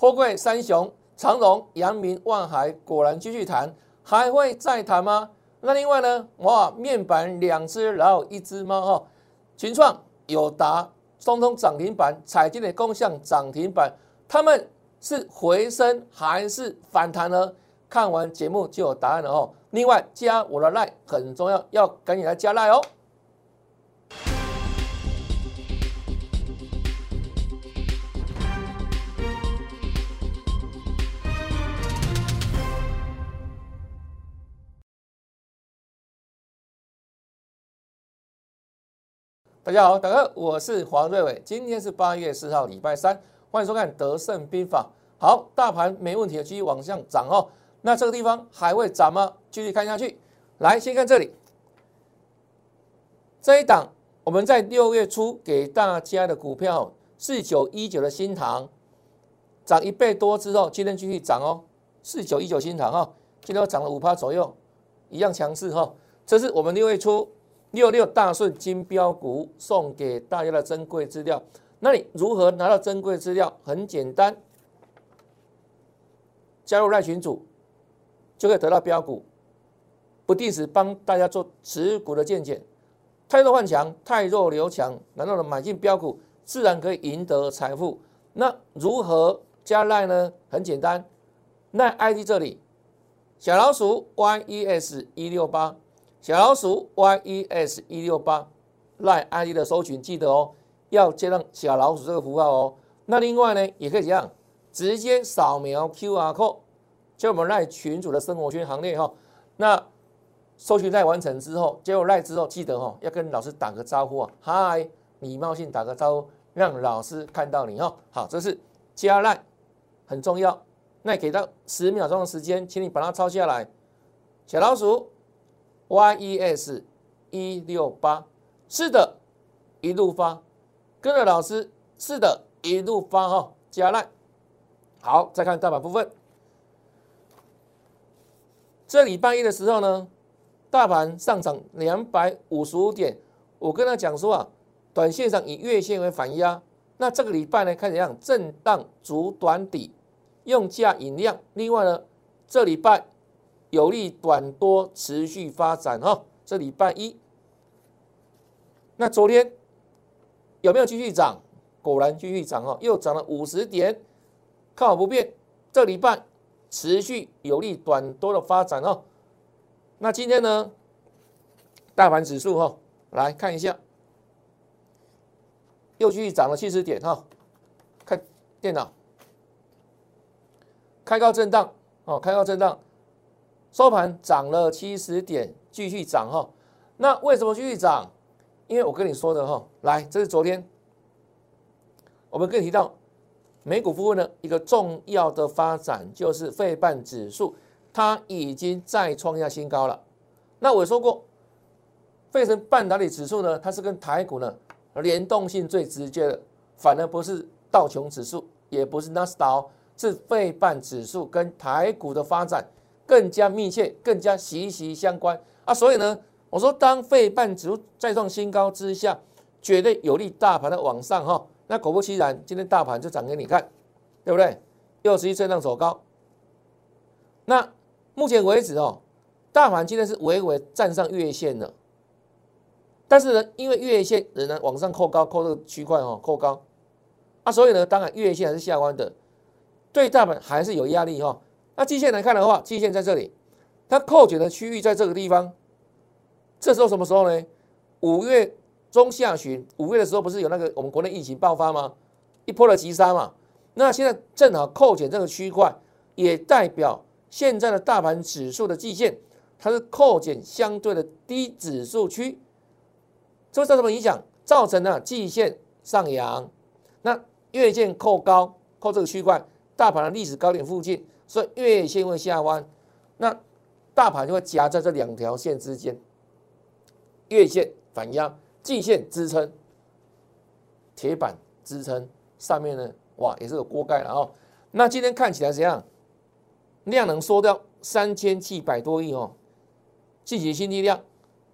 货柜三雄长荣、阳明、万海果然继续谈，还会再谈吗？那另外呢？哇，面板两只，然后一只猫哈，群创、友达、通通涨停板，彩金的共享涨停板，他们是回升还是反弹呢？看完节目就有答案了哦。另外加我的 line 很重要，要赶紧来加 line 哦。大家好，大家好，我是黄瑞伟，今天是八月四号，礼拜三，欢迎收看德胜兵法。好，大盘没问题的，继续往上涨哦。那这个地方还会涨吗？继续看下去。来，先看这里，这一档我们在六月初给大家的股票四九一九的新塘，涨一倍多之后，今天继续涨哦。四九一九新塘哈，今天涨了五趴左右，一样强势哈。这是我们六月初。六六大顺金标股送给大家的珍贵资料，那你如何拿到珍贵资料？很简单，加入赖群组就可以得到标股，不定时帮大家做持股的见解。太弱换强，太弱留强，难道的买进标股自然可以赢得财富？那如何加赖呢？很简单，赖 ID 这里，小老鼠 YES 一六八。小老鼠 y e s 一六八赖 ID 的搜寻，记得哦，要接上小老鼠这个符号哦。那另外呢，也可以这样，直接扫描 QR code，就我们赖群主的生活圈行列哈。那搜寻赖完成之后，加入赖之后，记得哦，要跟老师打个招呼啊，嗨，礼貌性打个招呼，让老师看到你哈。好，这是加赖很重要。那给到十秒钟的时间，请你把它抄下来，小老鼠。Yes 一六八，是的，一路发，跟着老师，是的，一路发哈，加烂。好，再看大盘部分，这礼拜一的时候呢，大盘上涨两百五十五点，我跟他讲说啊，短线上以月线为反压，那这个礼拜呢，看怎样震荡主短底，用价引量，另外呢，这礼拜。有利短多持续发展哈，这礼拜一，那昨天有没有继续涨？果然继续涨哈，又涨了五十点，看好不变。这礼拜持续有利短多的发展哦。那今天呢，大盘指数哈，来看一下，又继续涨了七十点哈。看电脑，开高震荡哦，开高震荡。收盘涨了七十点，继续涨哈。那为什么继续涨？因为我跟你说的哈，来，这是昨天我们跟你提到美股部分的一个重要的发展，就是费半指数，它已经再创下新高了。那我说过，费城半导体指数呢，它是跟台股呢联动性最直接的，反而不是道琼指数，也不是纳斯达，是费半指数跟台股的发展。更加密切，更加息息相关啊！所以呢，我说当费半指再创新高之下，绝对有利大盘的往上哈。那果不其然，今天大盘就涨给你看，对不对？又是一震荡走高。那目前为止哦，大盘今天是微微站上月线的，但是呢，因为月线仍然往上扣高，扣这个区块哦，扣高啊，所以呢，当然月线还是下弯的，对大盘还是有压力哈。那季线来看的话，季线在这里，它扣减的区域在这个地方。这时候什么时候呢？五月中下旬，五月的时候不是有那个我们国内疫情爆发吗？一波的急杀嘛。那现在正好扣减这个区块，也代表现在的大盘指数的季线，它是扣减相对的低指数区。这会造成什么影响？造成了季线上扬，那月线扣高，扣这个区块，大盘的历史高点附近。所以月线会下弯，那大盘就会夹在这两条线之间，月线反压，季线支撑，铁板支撑，上面呢，哇，也是有锅盖了哦。那今天看起来怎样？量能缩掉三千七百多亿哦，季节新低量，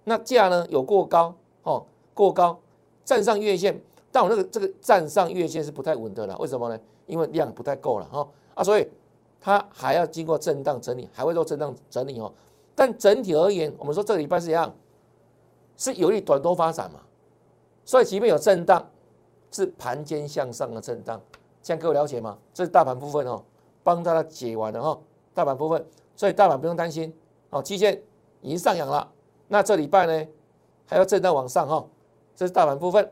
那价呢有过高哦，过高，站上月线，但我那个这个站上月线是不太稳的了，为什么呢？因为量不太够了哈啊，所以它还要经过震荡整理，还会做震荡整理哦。但整体而言，我们说这个礼拜是一样，是有利短多发展嘛，所以即便有震荡，是盘间向上的震荡，这样各位了解吗？这是大盘部分哦，帮大家解完了哈，大盘部分，所以大盘不用担心哦，基线已经上扬了，那这礼拜呢还要震荡往上哈，这是大盘部分。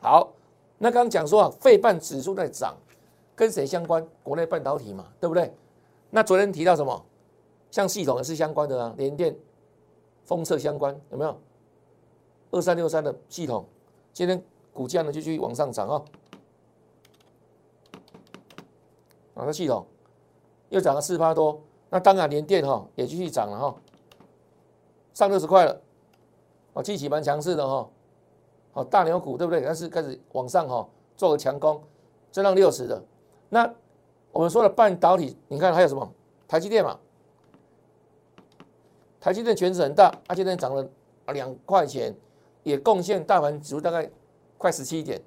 好，那刚刚讲说啊，费半指数在涨，跟谁相关？国内半导体嘛，对不对？那昨天提到什么？像系统也是相关的啊，联电、封测相关，有没有？二三六三的系统，今天股价呢就继续往上涨啊。啊，这系统又涨了四八多，那当然联电哈也继续涨了哈，上六十块了，哦，机器蛮强势的哈。好，大牛股对不对？但是开始往上哈，做个强攻，震荡六十的。那我们说的半导体，你看还有什么？台积电嘛，台积电权值很大，它今天涨了两块钱，也贡献大盘指数大概快十七点。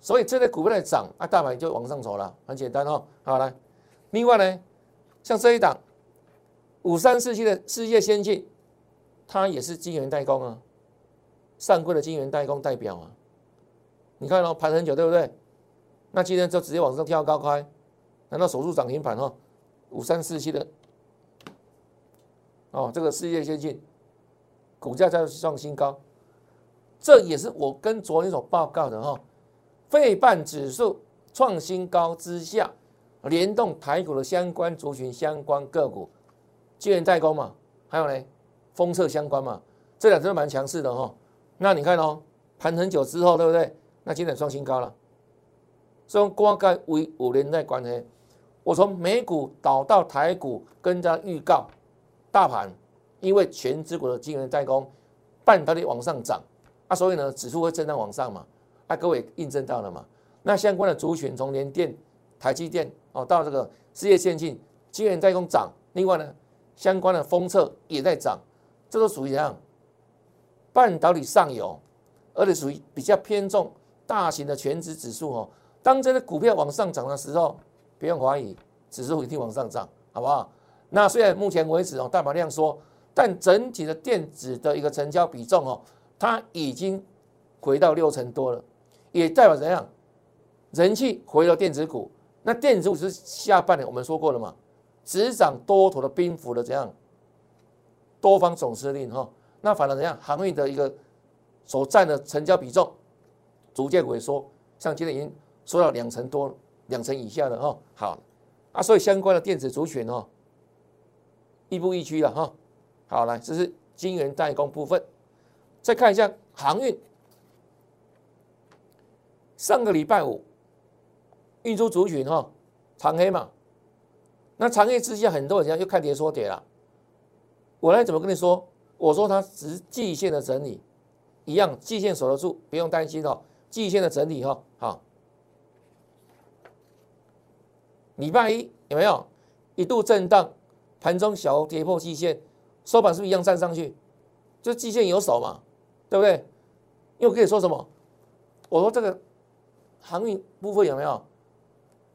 所以这类股票在涨，啊，大盘就往上走了，很简单哦。好来，另外呢，像这一档五三四七的世界先进，它也是晶圆代工啊。上柜的晶圆代工代表啊，你看哦，盘很久，对不对？那今天就直接往上跳高开，难道守住涨停板哦？五三四七的哦，这个世界先进股价在创新高，这也是我跟昨天所报告的哈。费半指数创新高之下，联动台股的相关族群、相关个股，晶圆代工嘛，还有呢，封测相关嘛，这两只都蛮强势的哈。那你看哦，盘很久之后，对不对？那今天创新高了，所以光盖为五年在关系。我从美股导到台股，跟大家预告，大盘因为全指股的晶圆代工，半导体往上涨啊，所以呢指数会震荡往上嘛。啊，各位印证到了嘛？那相关的族群从联电、台积电哦，到这个事业先进晶圆代工涨，另外呢相关的封测也在涨，这都属于怎样？半导体上游，而且属于比较偏重大型的全指指数哦。当这个股票往上涨的时候，不用怀疑，指数一定往上涨，好不好？那虽然目前为止哦，大盘量缩，但整体的电子的一个成交比重哦，它已经回到六成多了，也代表怎样？人气回到电子股。那电子股是下半年我们说过了嘛？只涨多头的兵符的怎样？多方总司令哈。那反而怎样？航运的一个所占的成交比重逐渐萎缩，像今天已经缩到两成多、两成以下了哈。好啊，所以相关的电子族群哦，亦步亦趋了哈。好，来，这是晶圆代工部分。再看一下航运，上个礼拜五运输族群哈长黑嘛，那长黑之下，很多人又看跌说跌了。我来怎么跟你说？我说它只是季线的整理，一样季线守得住，不用担心哦。季线的整理哈，好。礼拜一有没有一度震荡，盘中小跌破季线，收盘是不是一样站上去？就季线有手嘛，对不对？又可以说什么？我说这个航运部分有没有？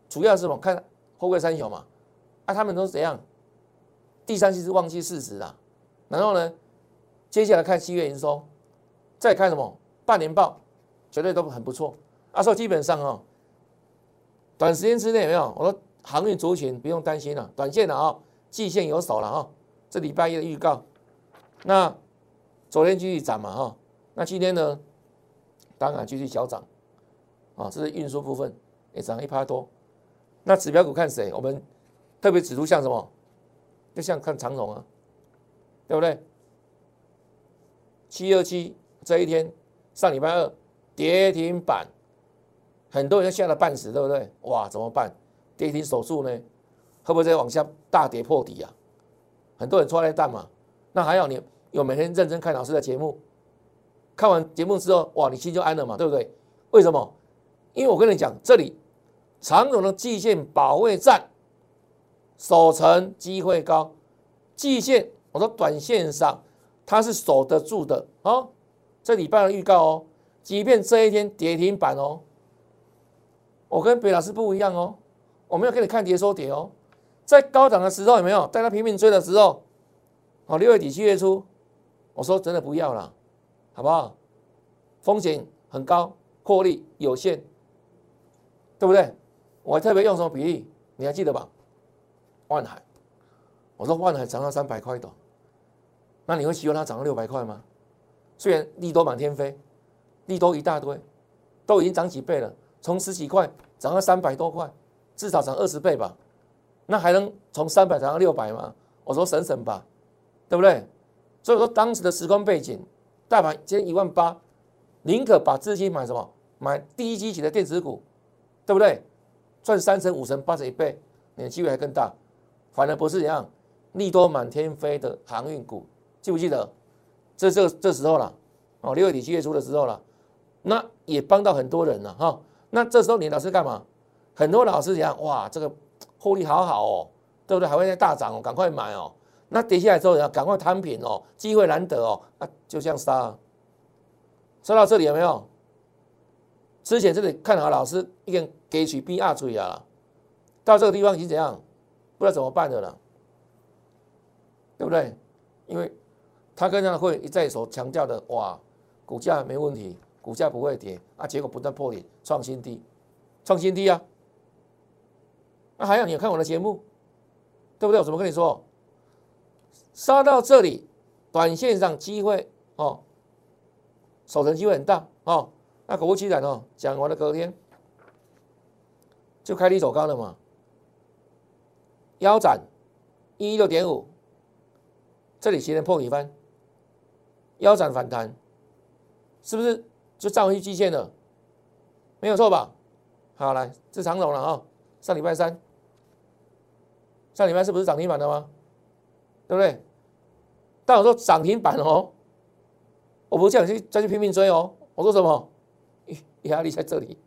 主要是什么？看货柜三雄嘛，啊，他们都是怎样？第三期是旺季事实啊，然后呢？接下来看七月营收，再看什么半年报，绝对都很不错。啊，所以基本上哦，短时间之内有没有？我说航运族群不用担心了，短线的啊，季线有手了啊。这礼拜一的预告，那昨天继续涨嘛哈，那今天呢，当然继续小涨啊。这是运输部分也涨一趴多。那指标股看谁？我们特别指出像什么？就像看长荣啊，对不对？七二七这一天，上礼拜二跌停板，很多人吓得半死，对不对？哇，怎么办？跌停手术呢？会不会再往下大跌破底啊？很多人抓来蛋嘛。那还好你有每天认真看老师的节目，看完节目之后，哇，你心就安了嘛，对不对？为什么？因为我跟你讲，这里长荣的季线保卫战守成机会高，季线我说短线上。它是守得住的哦，这礼拜的预告哦，即便这一天跌停板哦，我跟北老师不一样哦，我没有给你看跌说跌哦，在高档的时候有没有？在他拼命追的时候，哦，六月底七月初，我说真的不要了，好不好？风险很高，获利有限，对不对？我还特别用什么比例？你还记得吧？万海，我说万海涨到三百块的，那你会希望它涨到六百块吗？虽然利多满天飞，利多一大堆，都已经涨几倍了，从十几块涨到三百多块，至少涨二十倍吧。那还能从三百涨到六百吗？我说省省吧，对不对？所以说当时的时空背景，大盘今天一万八，宁可把资金买什么？买低基期的电子股，对不对？赚三成、五成、八成一倍，你的机会还更大。反而不是一样，利多满天飞的航运股，记不记得？这这这时候了，哦，六月底七月初的时候了，那也帮到很多人了哈。那这时候你老师干嘛？很多老师讲哇，这个获利好好哦，对不对？还会再大涨哦，赶快买哦。那跌下来之后要赶快摊平哦，机会难得哦，啊，就这样杀。说到这里有没有？之前这里看好老师一根给取 B 二锤啊，到这个地方已经怎样？不知道怎么办的了，对不对？因为。他跟他会一再所强调的，哇，股价没问题，股价不会跌啊，结果不断破顶，创新低，创新低啊！那还要你有看我的节目，对不对？我怎么跟你说？杀到这里，短线上机会哦，守成机会很大哦。那果不其然哦，讲完了隔天就开低走高了嘛，腰斩一六点五，这里形成破底翻。腰斩反弹，是不是就站回去基线了？没有错吧？好，来，这长龙了啊！上礼拜三，上礼拜是不是涨停板的吗？对不对？但我说涨停板哦，我不是叫你去再去拼命追哦。我说什么？压力在这里，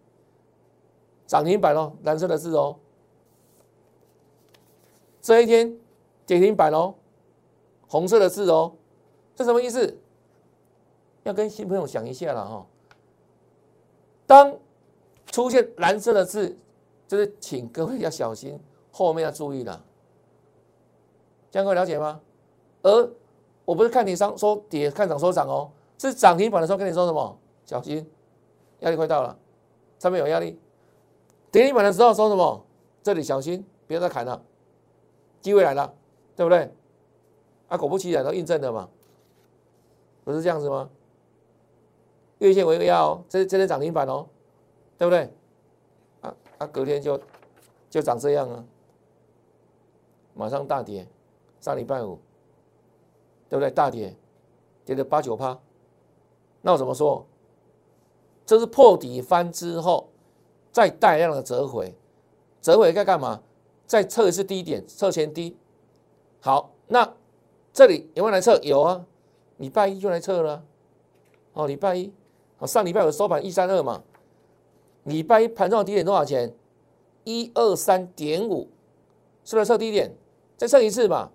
涨停板哦，蓝色的字哦。这一天跌停板哦，红色的字哦，这什么意思？要跟新朋友讲一下了哈，当出现蓝色的字，就是请各位要小心，后面要注意了，这样各位了解吗？而我不是看你上说跌，看涨说涨哦，是涨停板的时候跟你说什么？小心，压力快到了，上面有压力。跌停板的时候说什么？这里小心，别再砍了，机会来了，对不对？啊，果不其然都印证了嘛，不是这样子吗？月线为要，这这是涨停板哦，对不对？啊，隔天就就长这样啊，马上大跌，上礼拜五，对不对？大跌，跌了八九趴，那我怎么说？这是破底翻之后，再大量的折回，折回该干嘛？再测一次低点，测前低。好，那这里有没有来测？有啊，礼拜一就来测了，哦，礼拜一。哦，上礼拜有收盘一三二嘛，礼拜一盘中的低点多少钱？一二三点五，是不是测低点？再测一次嘛。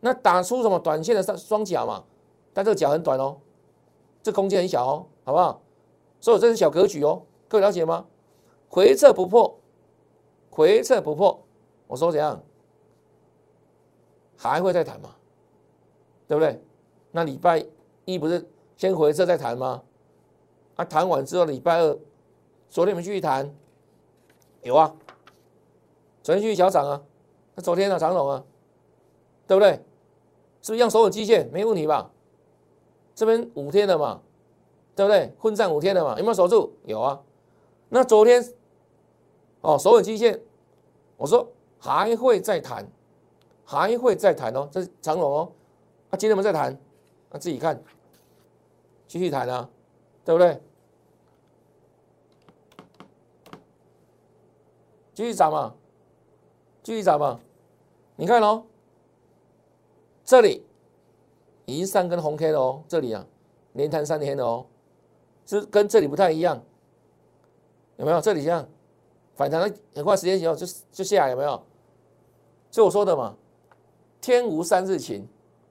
那打出什么短线的双双脚嘛？但这个脚很短哦，这空间很小哦，好不好？所以这是小格局哦，各位了解吗？回撤不破，回撤不破，我说怎样？还会再谈嘛？对不对？那礼拜一不是先回撤再谈吗？啊，谈完之后，礼拜二，昨天我们继续谈，有啊，昨天继续小涨啊，那昨天的长龙啊，对不对？是不是一样守稳基线？没问题吧？这边五天的嘛，对不对？混战五天的嘛，有没有守住？有啊。那昨天，哦，守稳基线，我说还会再谈，还会再谈哦，这是长龙哦。啊，今天我们再谈，那自己看，继续谈啊，对不对？继续涨嘛，继续涨嘛，你看哦，这里已经三根红 K 了哦，这里啊连弹三天了哦，是跟这里不太一样，有没有？这里像反弹了很快时间以后就就下来，有没有？就我说的嘛，天无三日晴，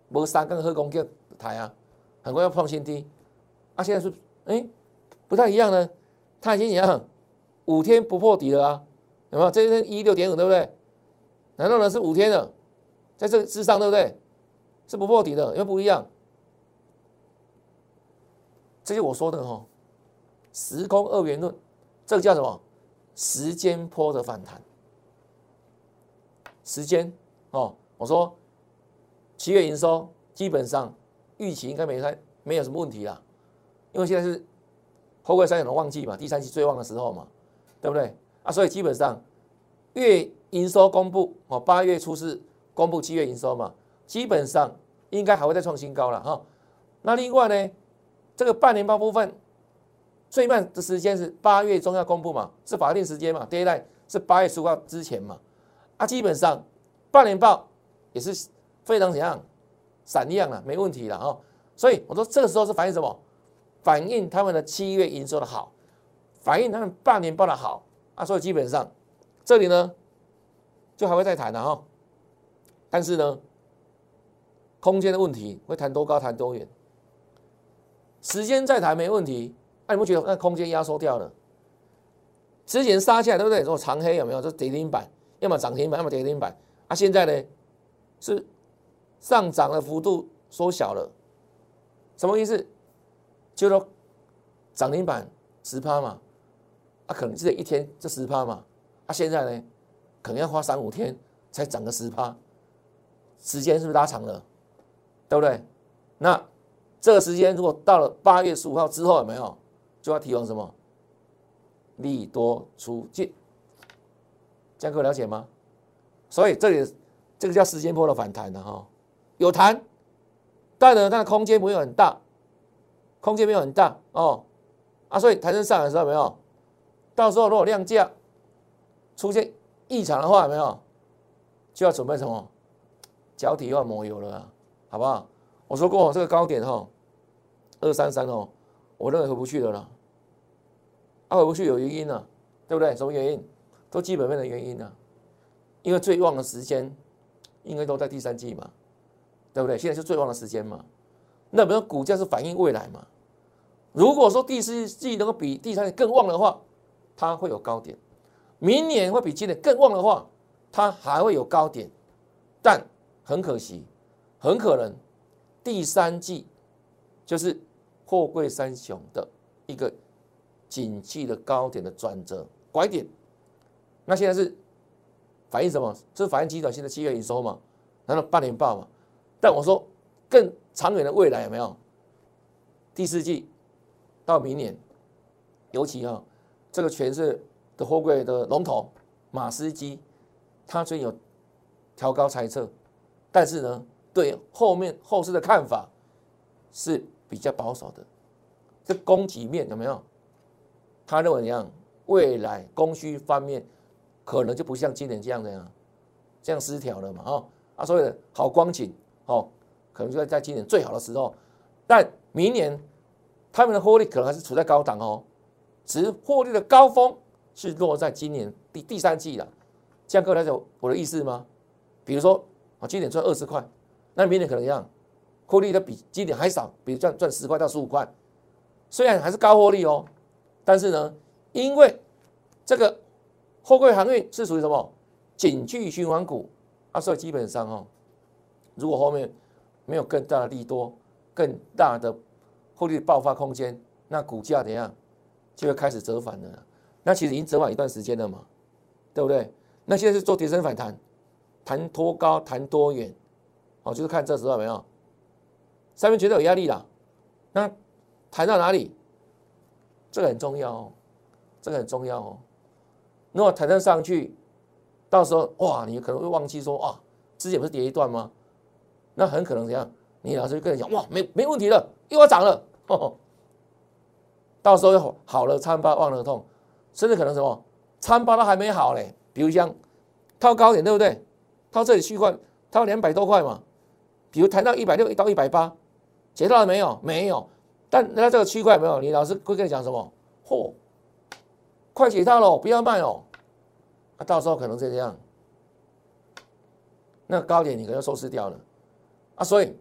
无三根黑公给台啊，很快要创新低，啊，现在是哎不太一样呢？它已经怎样五天不破底了啊？有没有？这一天一六点五，对不对？难道呢是五天的，在这个之上，对不对？是不破底的，又不一样。这就我说的哈，时空二元论，这个叫什么？时间波的反弹。时间哦，我说七月营收基本上预期应该没太没有什么问题啦，因为现在是后贵三点的旺季嘛，第三季最旺的时候嘛，对不对？啊，所以基本上月营收公布哦，八月初是公布七月营收嘛，基本上应该还会再创新高了哈。那另外呢，这个半年报部分最慢的时间是八月中要公布嘛，是法定时间嘛，deadline 是八月十五号之前嘛。啊，基本上半年报也是非常怎样闪亮了，没问题了哈。所以我说这个时候是反映什么？反映他们的七月营收的好，反映他们半年报的好啊。所以基本上这里呢。就还会再谈的哈，但是呢，空间的问题会谈多高谈多远，时间再谈没问题。那你不觉得那空间压缩掉了？之前杀下来对不对？说长黑有没有？就跌停板，要么涨停板，要么跌停板。啊，现在呢是上涨的幅度缩小了，什么意思？就说涨停板十趴嘛，啊，可能是一天这十趴嘛，啊，现在呢？可能要花三五天才涨个十趴，时间是不是拉长了？对不对？那这个时间如果到了八月十五号之后，有没有就要提防什么？利多出尽，这样各位了解吗？所以这里这个叫时间波的反弹的哈，有弹，但呢它的空间不会很大，空间没有很大哦啊，所以弹升上来的时候有没有？到时候如果量价出现。异常的话有没有就要准备什么脚底要抹油了，好不好？我说过这个高点哈，二三三哦，我认为回不去的了。啊，回不去有原因呢，对不对？什么原因？都基本面的原因呢？因为最旺的时间应该都在第三季嘛，对不对？现在是最旺的时间嘛，那比如说股价是反映未来嘛？如果说第四季能够比第三季更旺的话，它会有高点。明年会比今年更旺的话，它还会有高点，但很可惜，很可能第三季就是货柜三雄的一个景气的高点的转折拐点。那现在是反映什么？这是反映基短线的七月营收嘛？难道半年报嘛？但我说更长远的未来有没有？第四季到明年，尤其啊，这个全是。的货柜的龙头马斯基，他最近有调高猜测，但是呢，对后面后市的看法是比较保守的。这供给面有没有？他认为怎样？未来供需方面可能就不像今年这样的呀，这样失调了嘛？哦，啊，所以好光景哦，可能就在在今年最好的时候，但明年他们的获利可能还是处在高档哦，值获利的高峰。是落在今年第第三季了，这样各位了解我的意思吗？比如说，啊，今年赚二十块，那明年可能一样，获利的比今年还少，比如赚赚十块到十五块，虽然还是高获利哦，但是呢，因为这个货柜航运是属于什么景气循环股啊，所以基本上哦，如果后面没有更大的利多、更大的获利爆发空间，那股价怎样就会开始折返了。那其实已经折返一段时间了嘛，对不对？那现在是做跌升反弹，弹多高，弹多远，哦，就是看这时候没有，上面觉得有压力了，那弹到哪里？这个很重要哦，这个很重要哦。如果弹得上去，到时候哇，你可能会忘记说啊，之前不是跌一段吗？那很可能怎样？你老师就跟你讲哇，没没问题了，又要涨了，到时候好了参半忘了痛。甚至可能什么参八都还没好嘞，比如像套高点对不对？套这里区块套两百多块嘛，比如谈到一百六到一百八，解到了没有？没有。但那这个区块没有，你老师会跟你讲什么？嚯，快解套了，不要卖哦。啊，到时候可能是这样，那高点你可能收失掉了啊。所以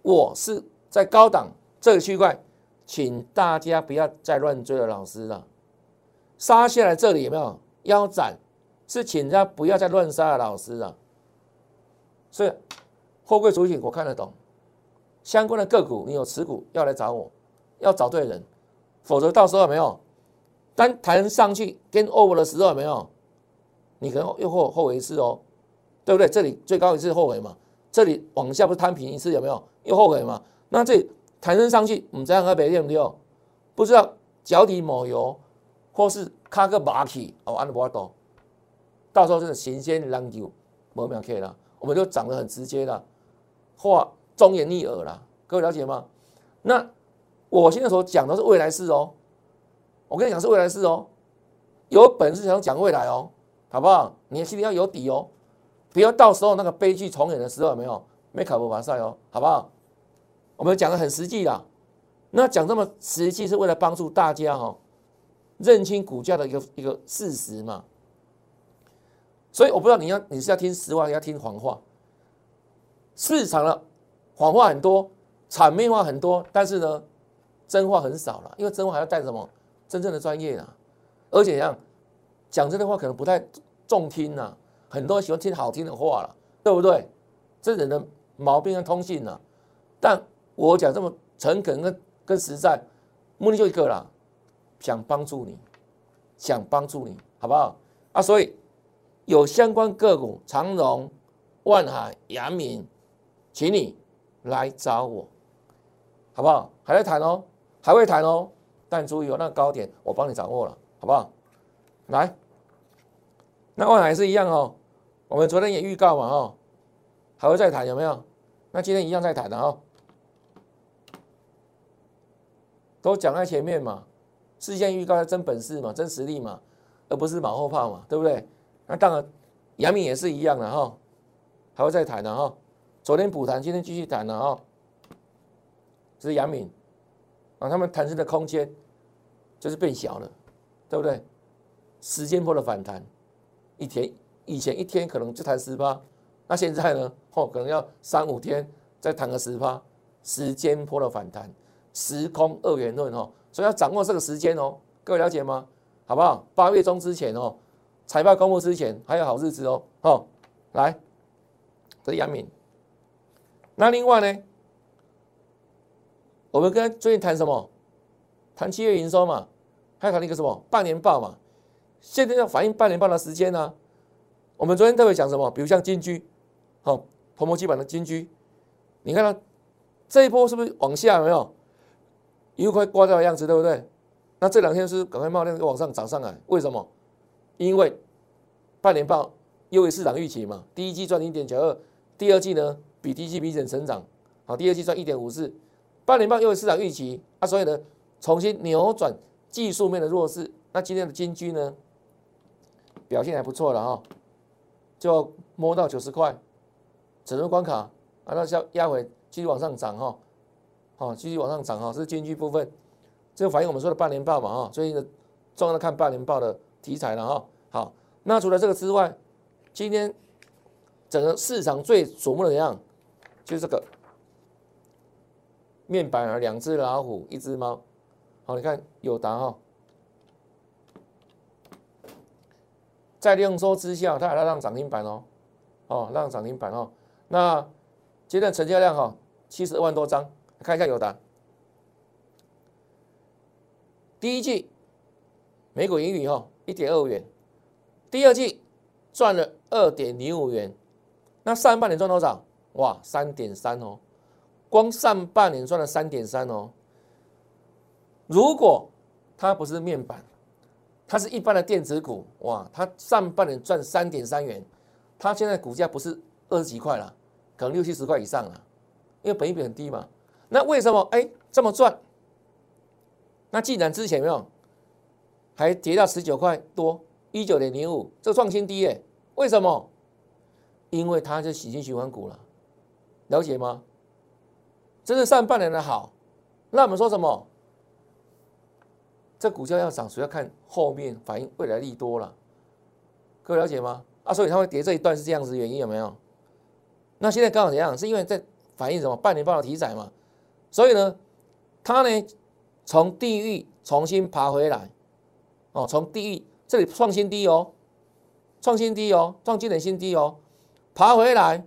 我是在高档这个区块请大家不要再乱追了，老师了。杀下来这里有没有腰斩？是请大家不要再乱杀了，老师了。所以货柜主体我看得懂，相关的个股你有持股要来找我，要找对人，否则到时候有没有？当弹上去跟 over 的时候有没有？你可能又后后悔一次哦，对不对？这里最高一次后悔嘛，这里往下不是摊平一次有没有？又后悔嘛？那这弹升上去，唔知道别对不对？不知道脚底抹油，或是卡个马起哦，安德波多，到时候真的神仙浪球，没秒 K 了，我们就涨得很直接了，话忠言逆耳了，各位了解吗？那我现在所讲的是未来式哦，我跟你讲是未来式哦，有本事想讲未来哦，好不好？你心里要有底哦，不要到时候那个悲剧重演的时候有没有？没卡不完赛哦，好不好？我们讲的很实际啦，那讲这么实际是为了帮助大家哈，认清股价的一个一个事实嘛。所以我不知道你要你是要听实话，要听谎话。市场的谎话很多，场面话很多，但是呢，真话很少了，因为真话还要带什么真正的专业啊，而且像讲真的话可能不太中听呐，很多人喜欢听好听的话了，对不对？这人的毛病跟通信呢，但。我讲这么诚恳跟跟实在，目的就一个啦，想帮助你，想帮助你，好不好？啊，所以有相关个股，长荣、万海、阳明，请你来找我，好不好？还在谈哦，还会谈哦，但注意哦，那个高点我帮你掌握了，好不好？来，那万海是一样哦，我们昨天也预告嘛，哦，还会再谈有没有？那今天一样再谈的哦。都讲在前面嘛，事先预告要真本事嘛，真实力嘛，而不是马后炮嘛，对不对？那当然，杨明也是一样的哈，还会再谈的哈。昨天补谈，今天继续谈了哈。这是杨敏啊，他们弹升的空间就是变小了，对不对？时间波的反弹，一天以前一天可能就弹十八，那现在呢？哦，可能要三五天再弹个十八，时间波的反弹。时空二元论哦，所以要掌握这个时间哦，各位了解吗？好不好？八月中之前哦，财报公布之前还有好日子哦。哦，来，这是杨敏。那另外呢，我们跟最近谈什么？谈七月营收嘛，还谈一个什么半年报嘛？现在要反映半年报的时间呢？我们昨天特别讲什么？比如像金居，好，泡沫基板的金居，你看它这一波是不是往下？有没有？又快挂掉的样子，对不对？那这两天是赶快冒量往上涨上来，为什么？因为半年报优于市场预期嘛。第一季赚零点九二，第二季呢比第一季明显成长，好，第二季赚一点五四，半年报优于市场预期啊，所以呢重新扭转技术面的弱势。那今天的金居呢表现还不错了哈，就摸到九十块，整个关卡啊，那要压回继续往上涨哈。好，继续往上涨哈，是经济部分，这个反映我们说的半年报嘛哈，最近的重要的看半年报的题材了哈。好，那除了这个之外，今天整个市场最瞩目的样，就是这个面板啊，两只老虎，一只猫。好，你看有答哈，在量缩之下，它还要让涨停板哦，哦，让涨停板哦。那今天成交量哈，七十二万多张。看一下有的，第一季每股盈余哈一点二五元，第二季赚了二点零五元，那上半年赚多少？哇，三点三哦，光上半年赚了三点三哦。如果它不是面板，它是一般的电子股，哇，它上半年赚三点三元，它现在股价不是二十几块了，可能六七十块以上了，因为本益比很低嘛。那为什么哎这么赚？那既然之前没有，还跌到十九块多，一九点零五，这创新低耶？为什么？因为它是喜新循环股了，了解吗？这是上半年的好，那我们说什么？这股价要涨，主要看后面反映未来利多了，各位了解吗？啊，所以它会跌这一段是这样子原因有没有？那现在刚好怎样？是因为在反映什么？半年报的题材嘛。所以呢，它呢从地狱重新爬回来，哦，从地狱这里创新低哦，创新低哦，创今年新低哦，爬回来，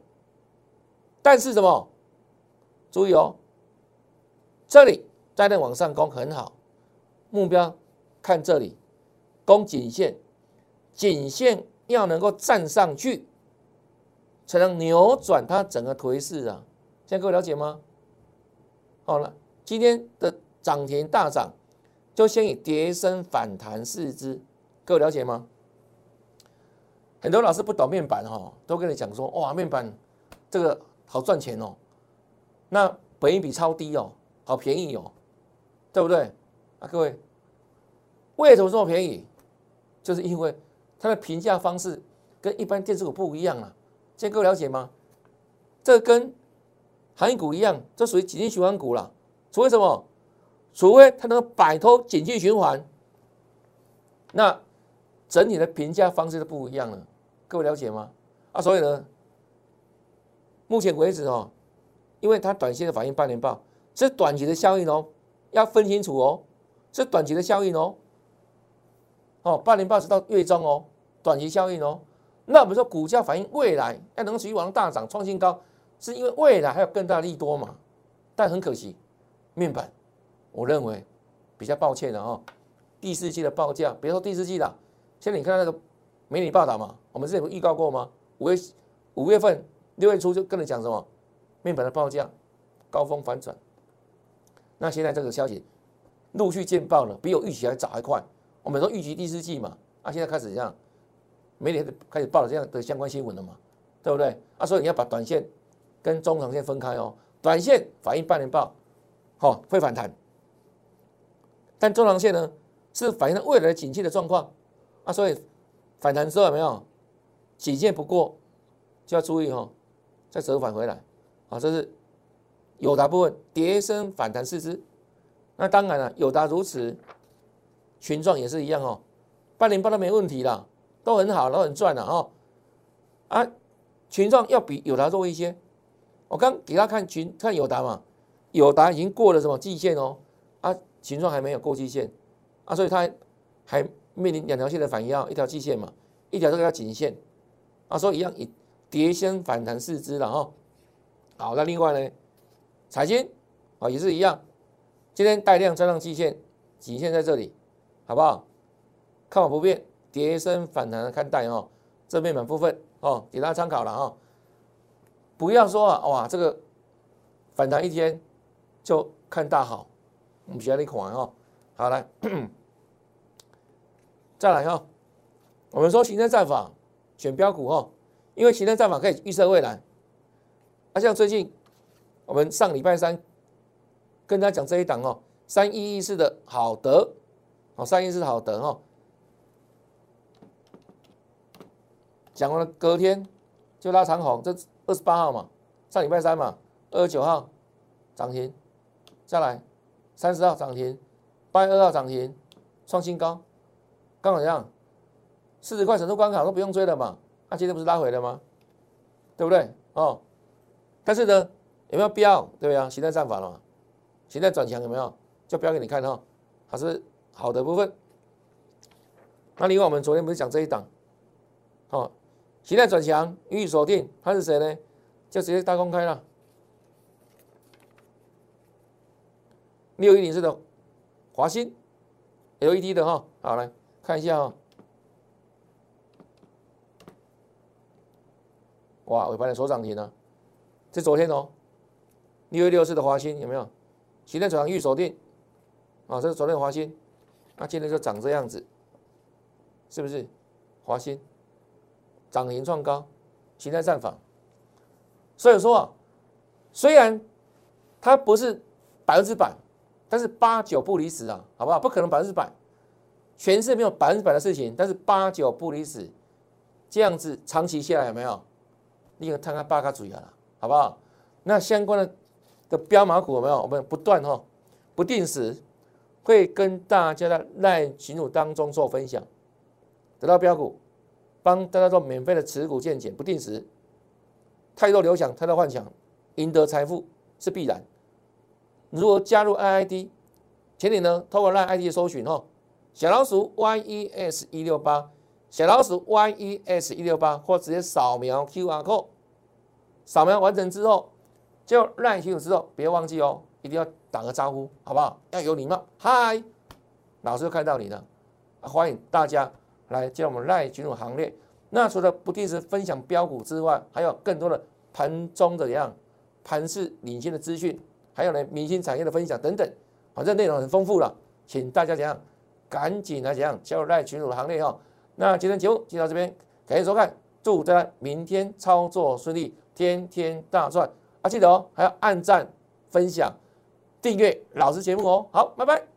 但是什么？注意哦，这里再能往上攻很好，目标看这里，攻颈线，颈线要能够站上去，才能扭转它整个颓势啊！现在各位了解吗？好了，今天的涨停大涨，就先以跌升反弹四支，各位了解吗？很多老师不懂面板哈，都跟你讲说，哇，面板这个好赚钱哦，那本益比超低哦，好便宜哦，对不对？啊，各位，为什么这么便宜？就是因为它的评价方式跟一般电子股不一样啊，现在各位了解吗？这跟行业股一样，这属于景气循环股了。除非什么？除非它能摆脱景气循环，那整体的评价方式都不一样了。各位了解吗？啊，所以呢，目前为止哦，因为它短线的反应半年报是短期的效应哦，要分清楚哦，是短期的效应哦。哦，半年报是到月中哦，短期效应哦。那我们说股价反映未来要能持续往上大涨创新高。是因为未来还有更大利多嘛？但很可惜，面板，我认为比较抱歉的哦。第四季的报价，别说第四季了，现在你看那个媒体报道嘛，我们之前不预告过吗？五月五月份六月初就跟你讲什么？面板的报价高峰反转。那现在这个消息陆续见报了，比我预期还早还快。我们说预期第四季嘛，啊，现在开始这样，媒体开始报了这样的相关新闻了嘛，对不对？啊，所以你要把短线。跟中长线分开哦，短线反映半年报，好会反弹，但中长线呢是反映了未来的景气的状况啊，所以反弹之后有没有几线不过就要注意哦，再折返回来。啊，这是友达部分跌升反弹四支，那当然了，友达如此，群状也是一样哦，半年报都没问题啦，都很好，都很赚了哦，啊，群状要比友达弱一些。我刚给他看群看友达嘛，友达已经过了什么季线哦，啊，群创还没有过季线，啊，所以它还面临两条线的反压，一条季线嘛，一条这个叫颈线，啊，所以一样以跌先反弹四支了哈。好，那另外呢，彩金啊也是一样，今天带量站上季线，颈线在这里，好不好？看法不变，跌升反弹看待哦，这面板部分哦，给大家参考了哈。不要说啊，哇，这个反弹一天就看大好，我们学你款哦。好来，再来哈，我们说形态战法选标股哈，因为形态战法可以预测未来。啊，像最近我们上礼拜三跟大家讲这一档哦，三一一四的好德，哦，三一四好德哦，讲完了隔天就拉长红，这。二十八号嘛，上礼拜三嘛，二十九号涨停，再来三十号涨停，八月二号涨停，创新高，刚好这样，四十块整数关卡都不用追了嘛，那今天不是拉回了吗？对不对？哦，但是呢，有没有标？对啊，形态战法了嘛，形态转强有没有？就标给你看哈，它是好的部分。那另外我们昨天不是讲这一档，哦。形态转强，予以锁定，他是谁呢？就直接大公开了。六一零四的华鑫，LED 的哈，好来看一下哈。哇，尾盘的所涨停了，这昨天哦。六一六四的华鑫有没有？形态转强，预锁定，啊，这是昨天的华鑫，那今天就长这样子，是不是？华鑫。涨停创高，形态战法。所以说啊，虽然它不是百分之百，但是八九不离十啊，好不好？不可能百分之百，全世界没有百分之百的事情，但是八九不离十，这样子长期下来有没有？你看看八卡主要了，好不好？那相关的的标马股有没有？我们不断哈，不定时会跟大家在赖群组当中做分享，得到标股。帮大家做免费的持股见解，不定时，太多流想，太多幻想，赢得财富是必然。如果加入 IID，请你呢？透过 LINE ID 搜寻哦，小老鼠 YES 一六八，小老鼠 YES 一六八，或直接扫描 QR code，扫描完成之后，就 LINE 群组之后，别忘记哦，一定要打个招呼，好不好？要有礼貌，嗨，老师看到你了，欢迎大家来加入我们赖群组行列。那除了不定时分享标股之外，还有更多的盘中的怎样盘势领先的资讯，还有呢明星产业的分享等等，反正内容很丰富了，请大家怎样赶紧来怎样加入赖群主行列哈。那今天节目就到这边，感谢收看，祝大家明天操作顺利，天天大赚啊！记得哦，还要按赞、分享、订阅老师节目哦。好，拜拜。